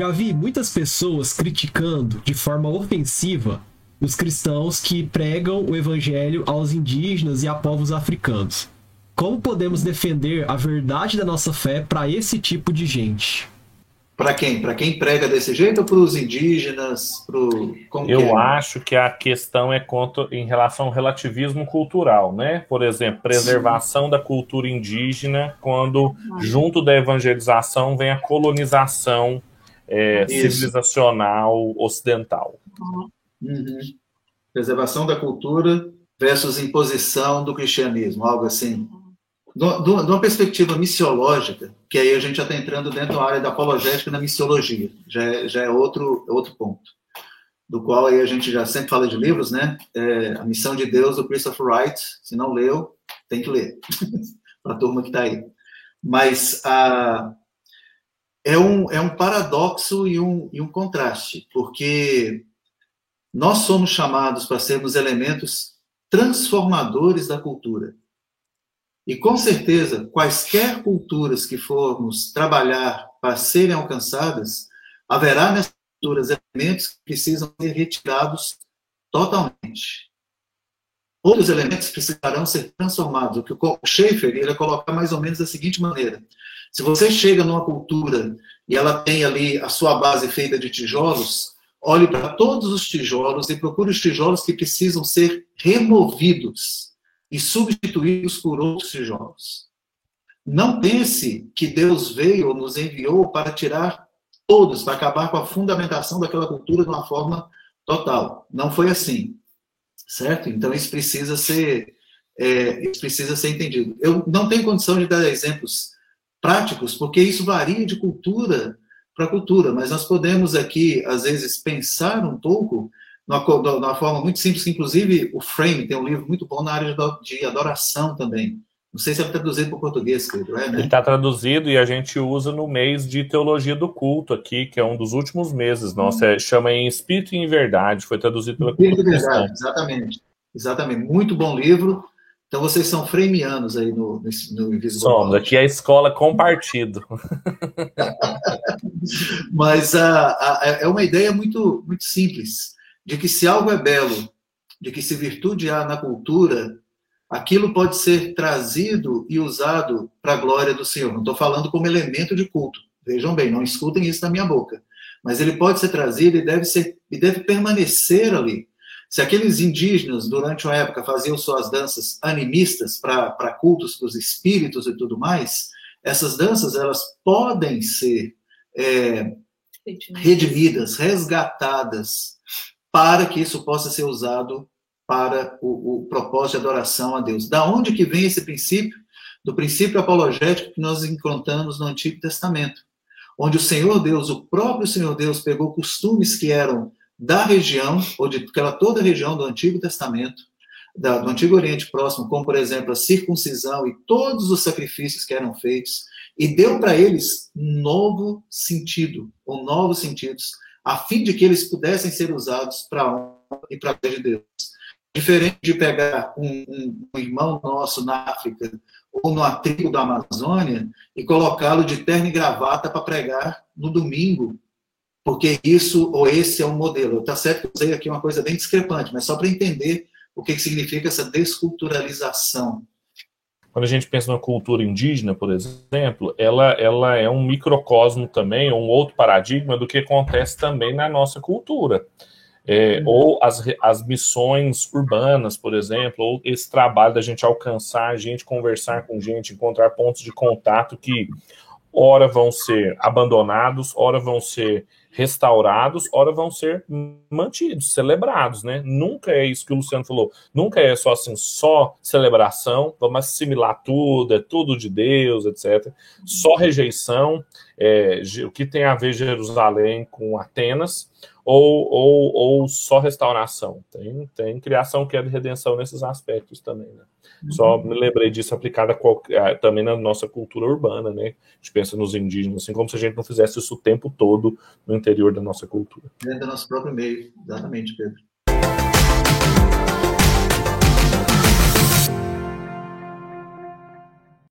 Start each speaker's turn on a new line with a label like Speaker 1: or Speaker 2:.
Speaker 1: Já vi muitas pessoas criticando de forma ofensiva os cristãos que pregam o evangelho aos indígenas e a povos africanos. Como podemos defender a verdade da nossa fé para esse tipo de gente?
Speaker 2: Para quem? Para quem prega desse jeito ou para os indígenas? Pro...
Speaker 3: Eu é? acho que a questão é contra, em relação ao relativismo cultural, né? Por exemplo, preservação Sim. da cultura indígena, quando junto da evangelização vem a colonização é, civilizacional ocidental.
Speaker 2: Uhum. Preservação da cultura versus imposição do cristianismo, algo assim de uma perspectiva missiológica, que aí a gente já está entrando dentro da área da apologética na missiologia, já é, já é outro, é outro ponto, do qual aí a gente já sempre fala de livros, né? É, a Missão de Deus, do Christopher Wright, se não leu, tem que ler, para a turma que está aí. Mas a, é, um, é um paradoxo e um, e um contraste, porque nós somos chamados para sermos elementos transformadores da cultura. E com certeza, quaisquer culturas que formos trabalhar para serem alcançadas, haverá nessas culturas elementos que precisam ser retirados totalmente. Outros elementos precisarão ser transformados. O que o Schaefer ia colocar mais ou menos da seguinte maneira: se você chega numa cultura e ela tem ali a sua base feita de tijolos, olhe para todos os tijolos e procure os tijolos que precisam ser removidos e substituí-los por outros tijolos. Não pense que Deus veio ou nos enviou para tirar todos, para acabar com a fundamentação daquela cultura de uma forma total. Não foi assim, certo? Então isso precisa ser, é, isso precisa ser entendido. Eu não tenho condição de dar exemplos práticos, porque isso varia de cultura para cultura, mas nós podemos aqui, às vezes, pensar um pouco de uma forma muito simples, inclusive o Frame tem um livro muito bom na área de adoração também. Não sei se é traduzido para o português, Pedro. É, né?
Speaker 3: Ele está traduzido e a gente usa no mês de Teologia do Culto aqui, que é um dos últimos meses. Nossa, hum. é, chama em Espírito e em Verdade. Foi traduzido pela
Speaker 2: Espírito e Verdade, exatamente. Exatamente. Muito bom livro. Então vocês são fremianos aí no, no, no
Speaker 3: Somos, aqui é a escola com partido.
Speaker 2: Mas a, a, é uma ideia muito, muito simples de que se algo é belo, de que se virtude há na cultura, aquilo pode ser trazido e usado para a glória do Senhor. Não estou falando como elemento de culto. Vejam bem, não escutem isso da minha boca. Mas ele pode ser trazido e deve, ser, e deve permanecer ali. Se aqueles indígenas, durante uma época, faziam suas danças animistas para cultos, para os espíritos e tudo mais, essas danças elas podem ser é, redimidas, resgatadas para que isso possa ser usado para o, o, propósito de adoração a Deus. Da onde que vem esse princípio? Do princípio apologético que nós encontramos no Antigo Testamento, onde o Senhor Deus, o próprio Senhor Deus, pegou costumes que eram da região, ou de aquela toda a região do Antigo Testamento, da, do Antigo Oriente Próximo, como por exemplo a circuncisão e todos os sacrifícios que eram feitos, e deu para eles um novo sentido, ou novos sentidos, a fim de que eles pudessem ser usados para a honra e para a de Deus. Diferente de pegar um, um, um, irmão nosso na África ou numa tribo da Amazônia e colocá-lo de terno e gravata para pregar no domingo, porque isso ou esse é um modelo. Tá certo que eu usei aqui uma coisa bem discrepante, mas só para entender o que, que significa essa desculturalização
Speaker 3: quando a gente pensa na cultura indígena, por exemplo, ela, ela é um microcosmo também, um outro paradigma do que acontece também na nossa cultura. É, uhum. Ou as, as missões urbanas, por exemplo, ou esse trabalho da gente alcançar a gente, conversar com gente, encontrar pontos de contato que, ora vão ser abandonados, ora vão ser restaurados, ora vão ser mantidos, celebrados, né? Nunca é isso que o Luciano falou, nunca é só assim, só celebração, vamos assimilar tudo, é tudo de Deus, etc. Só rejeição, é, o que tem a ver Jerusalém com Atenas, ou, ou, ou só restauração. Tem, tem criação que é de redenção nesses aspectos também, né? Só me lembrei disso aplicado qualquer, também na nossa cultura urbana, né? A gente pensa nos indígenas, assim como se a gente não fizesse isso o tempo todo no interior da nossa cultura.
Speaker 2: Dentro do nosso próprio meio, exatamente, Pedro.